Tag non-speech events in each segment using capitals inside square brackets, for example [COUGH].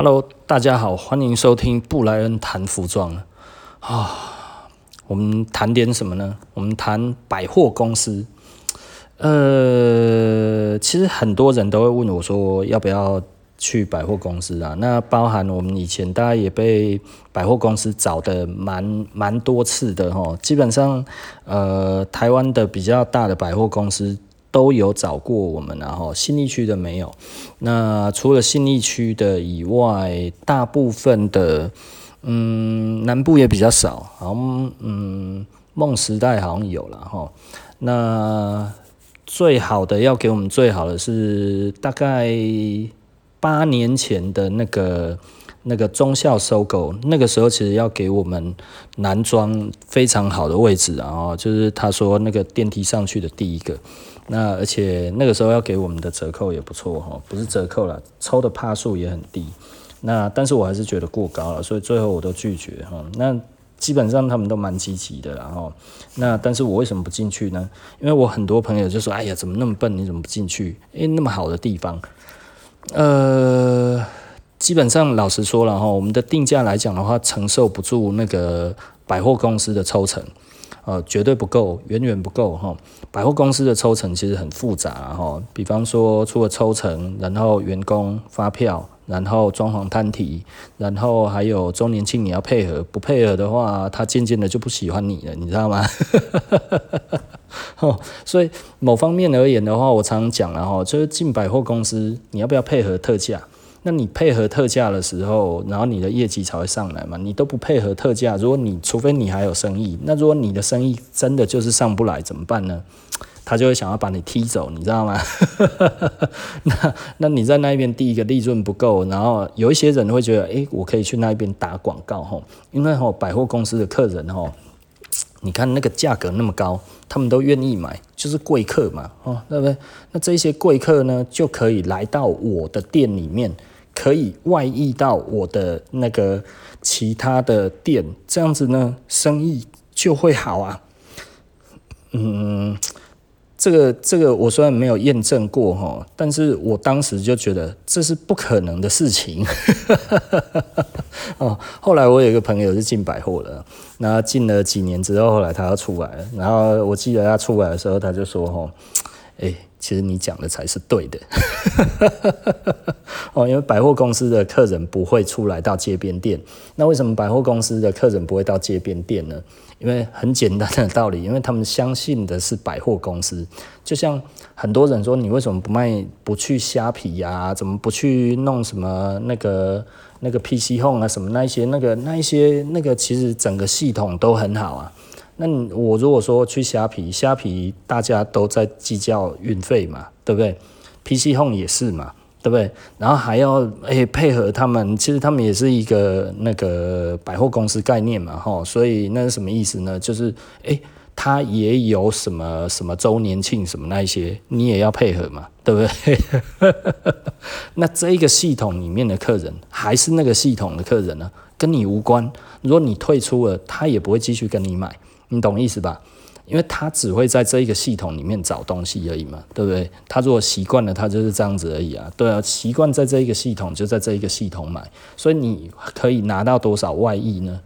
Hello，大家好，欢迎收听布莱恩谈服装啊。我们谈点什么呢？我们谈百货公司。呃，其实很多人都会问我说，要不要去百货公司啊？那包含我们以前大家也被百货公司找的蛮蛮多次的哈。基本上，呃，台湾的比较大的百货公司。都有找过我们，然后信义区的没有。那除了信义区的以外，大部分的，嗯，南部也比较少。好像，嗯，梦时代好像有了哈。那最好的要给我们最好的是大概八年前的那个那个中孝收购那个时候其实要给我们男装非常好的位置，然后就是他说那个电梯上去的第一个。那而且那个时候要给我们的折扣也不错哈，不是折扣了，抽的帕数也很低。那但是我还是觉得过高了，所以最后我都拒绝哈。那基本上他们都蛮积极的，然后那但是我为什么不进去呢？因为我很多朋友就说：“哎呀，怎么那么笨？你怎么不进去？诶、欸，那么好的地方。”呃，基本上老实说了哈，我们的定价来讲的话，承受不住那个百货公司的抽成。呃，绝对不够，远远不够哈。百货公司的抽成其实很复杂哈，比方说除了抽成，然后员工发票，然后装潢摊提，然后还有周年庆你要配合，不配合的话，他渐渐的就不喜欢你了，你知道吗？[LAUGHS] 哦，所以某方面而言的话，我常常讲了哈，就是进百货公司，你要不要配合特价？那你配合特价的时候，然后你的业绩才会上来嘛。你都不配合特价，如果你除非你还有生意，那如果你的生意真的就是上不来，怎么办呢？他就会想要把你踢走，你知道吗？[LAUGHS] 那那你在那边第一个利润不够，然后有一些人会觉得，诶，我可以去那边打广告吼，因为吼百货公司的客人吼，你看那个价格那么高，他们都愿意买，就是贵客嘛，哦，对不对？那这些贵客呢，就可以来到我的店里面。可以外溢到我的那个其他的店，这样子呢，生意就会好啊。嗯，这个这个我虽然没有验证过哈，但是我当时就觉得这是不可能的事情。[LAUGHS] 哦，后来我有一个朋友是进百货的，那进了几年之后，后来他要出来了，然后我记得他出来的时候，他就说哈，哎。其实你讲的才是对的，[LAUGHS] 哦，因为百货公司的客人不会出来到街边店，那为什么百货公司的客人不会到街边店呢？因为很简单的道理，因为他们相信的是百货公司。就像很多人说，你为什么不卖，不去虾皮呀？怎么不去弄什么那个那个 PC Home 啊？什么那一些那个那一些那个，其实整个系统都很好啊。那我如果说去虾皮，虾皮大家都在计较运费嘛，对不对？PC Home 也是嘛，对不对？然后还要诶、配合他们，其实他们也是一个那个百货公司概念嘛，吼，所以那是什么意思呢？就是诶、他也有什么什么周年庆什么那一些，你也要配合嘛，对不对？[LAUGHS] 那这一个系统里面的客人还是那个系统的客人呢，跟你无关。如果你退出了，他也不会继续跟你买。你懂意思吧？因为他只会在这一个系统里面找东西而已嘛，对不对？他如果习惯了，他就是这样子而已啊。对啊，习惯在这一个系统，就在这一个系统买。所以你可以拿到多少外溢呢？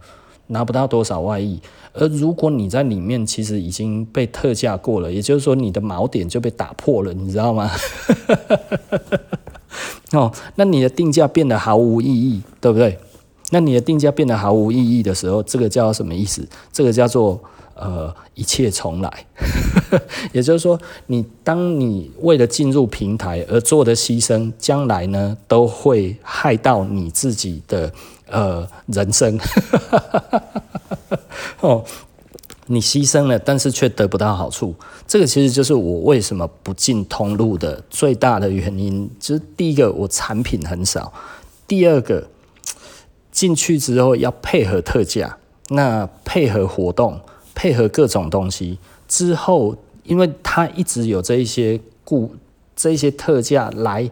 拿不到多少外溢。而如果你在里面其实已经被特价过了，也就是说你的锚点就被打破了，你知道吗？[LAUGHS] 哦，那你的定价变得毫无意义，对不对？那你的定价变得毫无意义的时候，这个叫什么意思？这个叫做呃一切重来，[LAUGHS] 也就是说，你当你为了进入平台而做的牺牲，将来呢都会害到你自己的呃人生。[LAUGHS] 哦，你牺牲了，但是却得不到好处，这个其实就是我为什么不进通路的最大的原因。就是第一个，我产品很少；第二个。进去之后要配合特价，那配合活动，配合各种东西之后，因为它一直有这一些顾这一些特价来，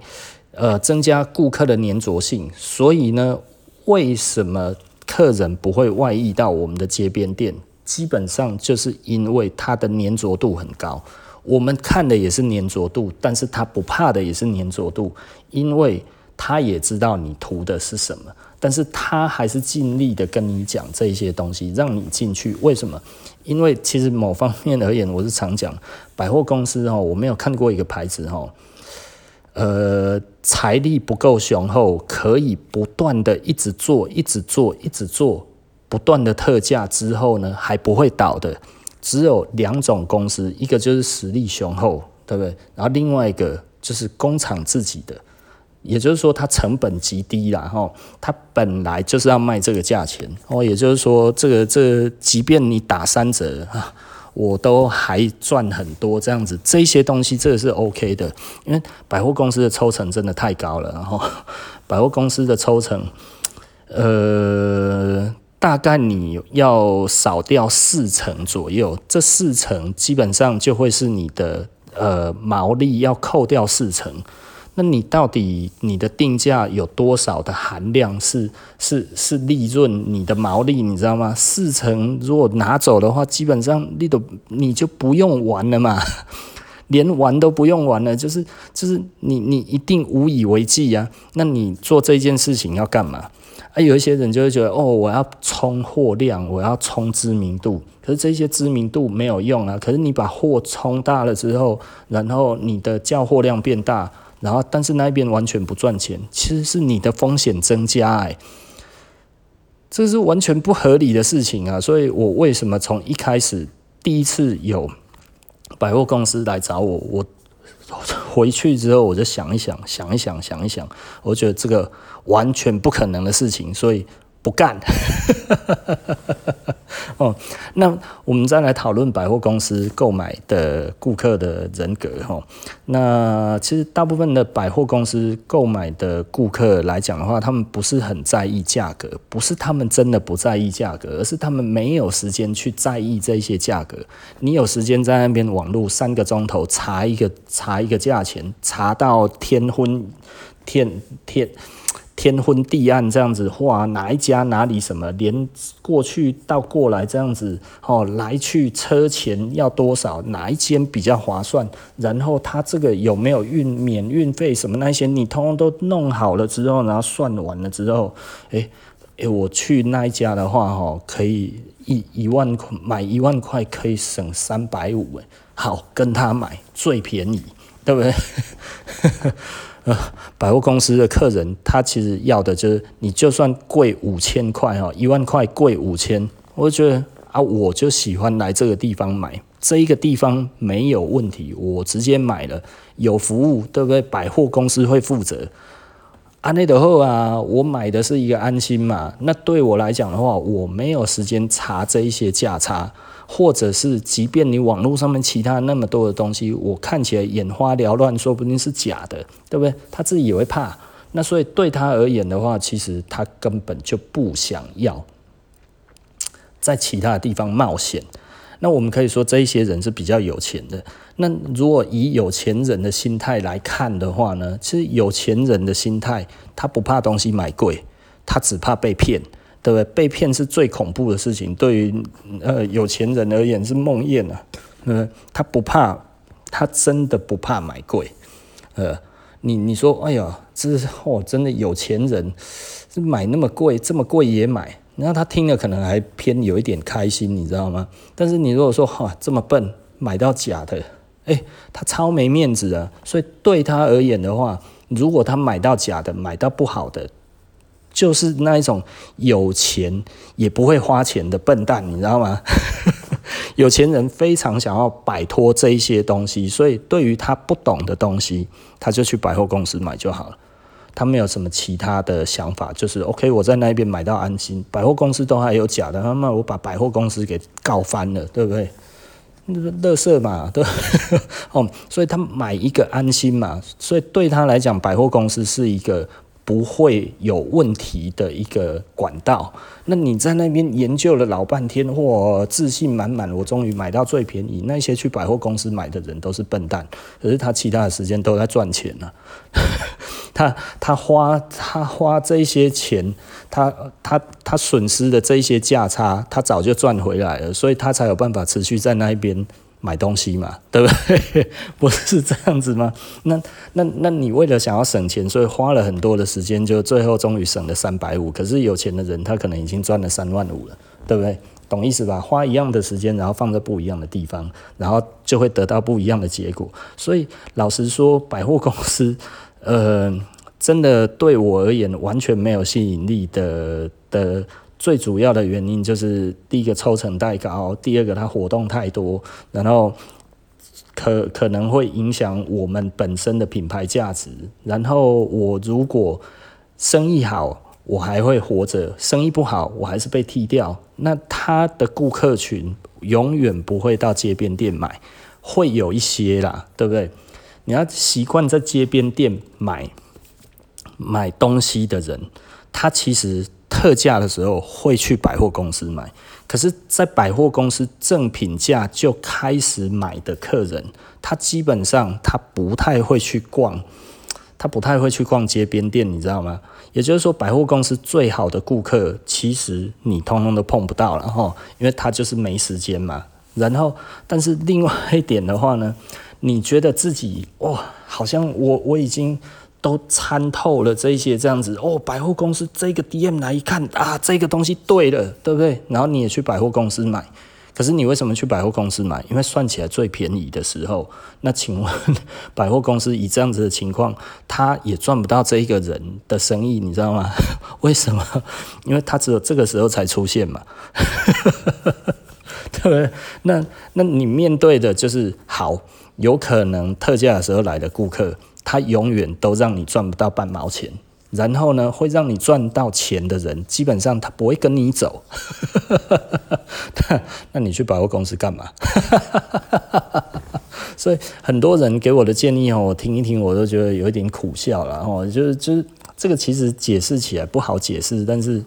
呃，增加顾客的粘着性，所以呢，为什么客人不会外溢到我们的街边店？基本上就是因为它的粘着度很高，我们看的也是粘着度，但是他不怕的也是粘着度，因为。他也知道你图的是什么，但是他还是尽力的跟你讲这些东西，让你进去。为什么？因为其实某方面而言，我是常讲百货公司哦，我没有看过一个牌子哦，呃，财力不够雄厚，可以不断的一直做，一直做，一直做，不断的特价之后呢，还不会倒的，只有两种公司，一个就是实力雄厚，对不对？然后另外一个就是工厂自己的。也就是说，它成本极低啦，吼，它本来就是要卖这个价钱，哦，也就是说，这个这，即便你打三折啊，我都还赚很多这样子，这些东西这个是 OK 的，因为百货公司的抽成真的太高了，然后百货公司的抽成，呃，大概你要少掉四成左右，这四成基本上就会是你的呃毛利要扣掉四成。那你到底你的定价有多少的含量是是是利润？你的毛利你知道吗？四成如果拿走的话，基本上你都你就不用玩了嘛，[LAUGHS] 连玩都不用玩了，就是就是你你一定无以为继啊。那你做这件事情要干嘛？啊，有一些人就会觉得哦，我要冲货量，我要冲知名度，可是这些知名度没有用啊。可是你把货冲大了之后，然后你的叫货量变大。然后，但是那边完全不赚钱，其实是你的风险增加，哎，这是完全不合理的事情啊！所以我为什么从一开始第一次有百货公司来找我，我回去之后我就想一想，想一想，想一想，我觉得这个完全不可能的事情，所以。不干，[LAUGHS] 哦，那我们再来讨论百货公司购买的顾客的人格哈。那其实大部分的百货公司购买的顾客来讲的话，他们不是很在意价格，不是他们真的不在意价格，而是他们没有时间去在意这些价格。你有时间在那边网络三个钟头查一个查一个价钱，查到天昏天天。天昏地暗这样子，哇，哪一家哪里什么，连过去到过来这样子，哦，来去车钱要多少，哪一间比较划算，然后他这个有没有运免运费什么那些，你通通都弄好了之后，然后算完了之后，诶、欸、诶、我去那一家的话，哈，可以一一万块买一万块可以省三百五，诶，好，跟他买最便宜，对不对？呃，百货公司的客人，他其实要的就是，你就算贵五千块哈，一万块贵五千，我觉得啊，我就喜欢来这个地方买，这一个地方没有问题，我直接买了，有服务，对不对？百货公司会负责。啊，那的后啊，我买的是一个安心嘛，那对我来讲的话，我没有时间查这一些价差。或者是，即便你网络上面其他那么多的东西，我看起来眼花缭乱，说不定是假的，对不对？他自己也会怕，那所以对他而言的话，其实他根本就不想要在其他的地方冒险。那我们可以说，这一些人是比较有钱的。那如果以有钱人的心态来看的话呢，其实有钱人的心态，他不怕东西买贵，他只怕被骗。对不对？被骗是最恐怖的事情，对于呃有钱人而言是梦魇啊。呃，他不怕，他真的不怕买贵。呃，你你说，哎呀，这是哦，真的有钱人是买那么贵，这么贵也买，那他听了可能还偏有一点开心，你知道吗？但是你如果说哈这么笨，买到假的，哎，他超没面子啊。所以对他而言的话，如果他买到假的，买到不好的。就是那一种有钱也不会花钱的笨蛋，你知道吗？[LAUGHS] 有钱人非常想要摆脱这一些东西，所以对于他不懂的东西，他就去百货公司买就好了。他没有什么其他的想法，就是 OK，我在那边买到安心。百货公司都还有假的，那么我把百货公司给告翻了，对不对？那个垃圾嘛，对 [LAUGHS] 哦，所以他买一个安心嘛，所以对他来讲，百货公司是一个。不会有问题的一个管道。那你在那边研究了老半天，或自信满满，我终于买到最便宜。那些去百货公司买的人都是笨蛋，可是他其他的时间都在赚钱 [LAUGHS] 呢、他他花他花这些钱，他他他损失的这些价差，他早就赚回来了，所以他才有办法持续在那边买东西嘛，[LAUGHS] 对不对？不是这样子吗？那那那你为了想要省钱，所以花了很多的时间，就最后终于省了三百五。可是有钱的人，他可能已经赚了三万五了，对不对？懂意思吧？花一样的时间，然后放在不一样的地方，然后就会得到不一样的结果。所以老实说，百货公司，呃，真的对我而言完全没有吸引力的的。最主要的原因就是第一个抽成太高，第二个它活动太多，然后可可能会影响我们本身的品牌价值。然后我如果生意好，我还会活着；生意不好，我还是被踢掉。那他的顾客群永远不会到街边店买，会有一些啦，对不对？你要习惯在街边店买买东西的人，他其实。特价的时候会去百货公司买，可是，在百货公司正品价就开始买的客人，他基本上他不太会去逛，他不太会去逛街边店，你知道吗？也就是说，百货公司最好的顾客，其实你通通都碰不到了哈，因为他就是没时间嘛。然后，但是另外一点的话呢，你觉得自己哇，好像我我已经。都参透了这些这样子哦，百货公司这个 DM 来一看啊，这个东西对了，对不对？然后你也去百货公司买，可是你为什么去百货公司买？因为算起来最便宜的时候。那请问 [LAUGHS] 百货公司以这样子的情况，他也赚不到这一个人的生意，你知道吗？[LAUGHS] 为什么？因为他只有这个时候才出现嘛，[LAUGHS] 对不对？那那你面对的就是好，有可能特价的时候来的顾客。他永远都让你赚不到半毛钱，然后呢，会让你赚到钱的人，基本上他不会跟你走。[LAUGHS] 那你去百货公司干嘛？[LAUGHS] 所以很多人给我的建议哦，我听一听，我都觉得有一点苦笑了哦。就是就是这个其实解释起来不好解释，但是。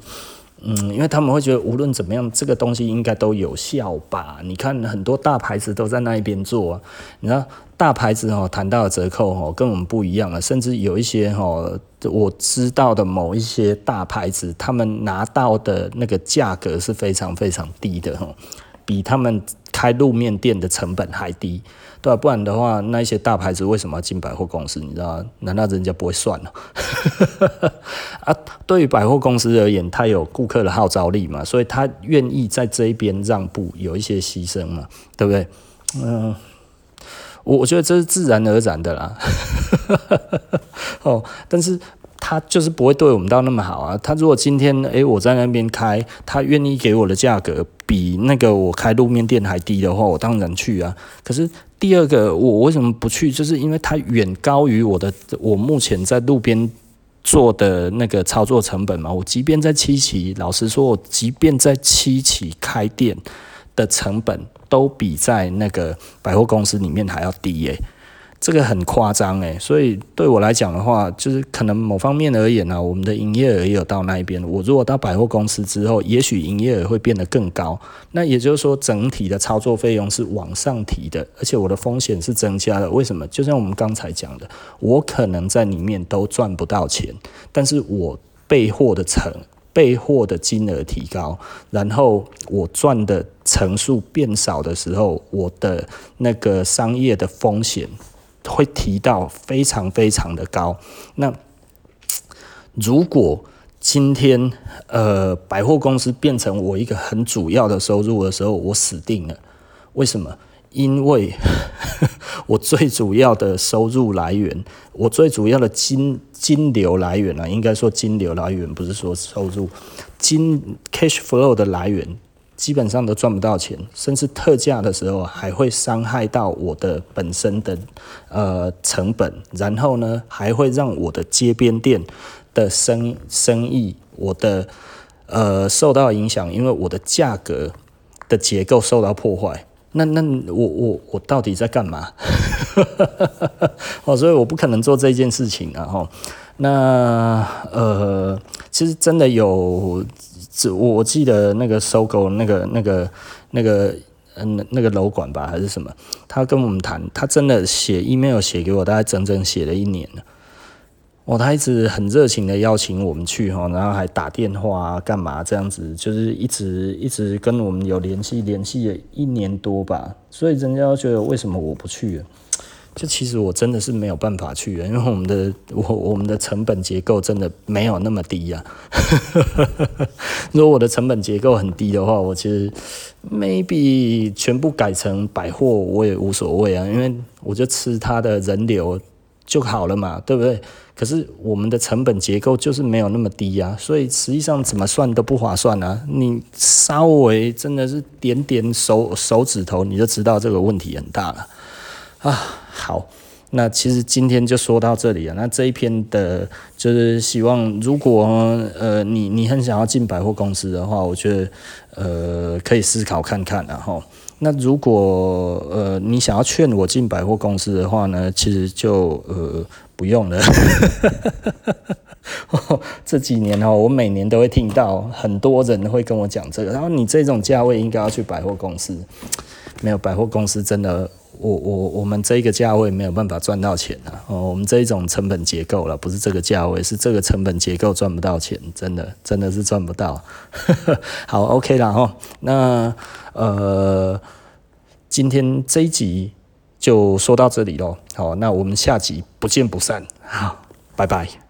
嗯，因为他们会觉得无论怎么样，这个东西应该都有效吧？你看很多大牌子都在那一边做啊，你知道大牌子哦，谈到的折扣哦，跟我们不一样了。甚至有一些哦，我知道的某一些大牌子，他们拿到的那个价格是非常非常低的哦，比他们开路面店的成本还低。对啊，不然的话，那一些大牌子为什么要进百货公司？你知道？难道人家不会算了？[LAUGHS] 啊，对于百货公司而言，他有顾客的号召力嘛，所以他愿意在这一边让步，有一些牺牲嘛，对不对？嗯、我我觉得这是自然而然的啦。[LAUGHS] 哦，但是。他就是不会对我们到那么好啊。他如果今天诶、我在那边开，他愿意给我的价格比那个我开路面店还低的话，我当然去啊。可是第二个，我为什么不去？就是因为它远高于我的我目前在路边做的那个操作成本嘛。我即便在七期，老实说，我即便在七期开店的成本都比在那个百货公司里面还要低耶、这个很夸张诶，所以对我来讲的话，就是可能某方面而言呢、啊，我们的营业额也有到那一边。我如果到百货公司之后，也许营业额会变得更高。那也就是说，整体的操作费用是往上提的，而且我的风险是增加的。为什么？就像我们刚才讲的，我可能在里面都赚不到钱，但是我备货的成备货的金额提高，然后我赚的层数变少的时候，我的那个商业的风险。会提到非常非常的高。那如果今天呃百货公司变成我一个很主要的收入的时候，我死定了。为什么？因为 [LAUGHS] 我最主要的收入来源，我最主要的金金流来源啊，应该说金流来源，不是说收入，金 cash flow 的来源。基本上都赚不到钱，甚至特价的时候还会伤害到我的本身的呃成本，然后呢还会让我的街边店的生生意我的呃受到影响，因为我的价格的结构受到破坏。那那我我我到底在干嘛？[LAUGHS] 哦，所以我不可能做这件事情啊！哈，那呃，其实真的有。我记得那个收购那个那个那个嗯那个楼管吧还是什么，他跟我们谈，他真的写 email 写给我，大概整整写了一年了。哦，他一直很热情的邀请我们去哈，然后还打电话，干嘛这样子，就是一直一直跟我们有联系，联系了一年多吧，所以人家觉得为什么我不去？就其实我真的是没有办法去，因为我们的我我们的成本结构真的没有那么低呀。[LAUGHS] 如果我的成本结构很低的话，我其实 maybe 全部改成百货我也无所谓啊，因为我就吃他的人流。就好了嘛，对不对？可是我们的成本结构就是没有那么低啊，所以实际上怎么算都不划算啊。你稍微真的是点点手手指头，你就知道这个问题很大了啊。好，那其实今天就说到这里啊。那这一篇的，就是希望如果呃你你很想要进百货公司的话，我觉得呃可以思考看看，然后。那如果呃你想要劝我进百货公司的话呢，其实就呃不用了。[LAUGHS] 这几年哦，我每年都会听到很多人会跟我讲这个，然后你这种价位应该要去百货公司。没有百货公司真的，我我我们这个价位没有办法赚到钱啊。哦，我们这一种成本结构了，不是这个价位，是这个成本结构赚不到钱，真的真的是赚不到。[LAUGHS] 好，OK 了哈，那。呃，今天这一集就说到这里喽。好，那我们下集不见不散。好，拜拜。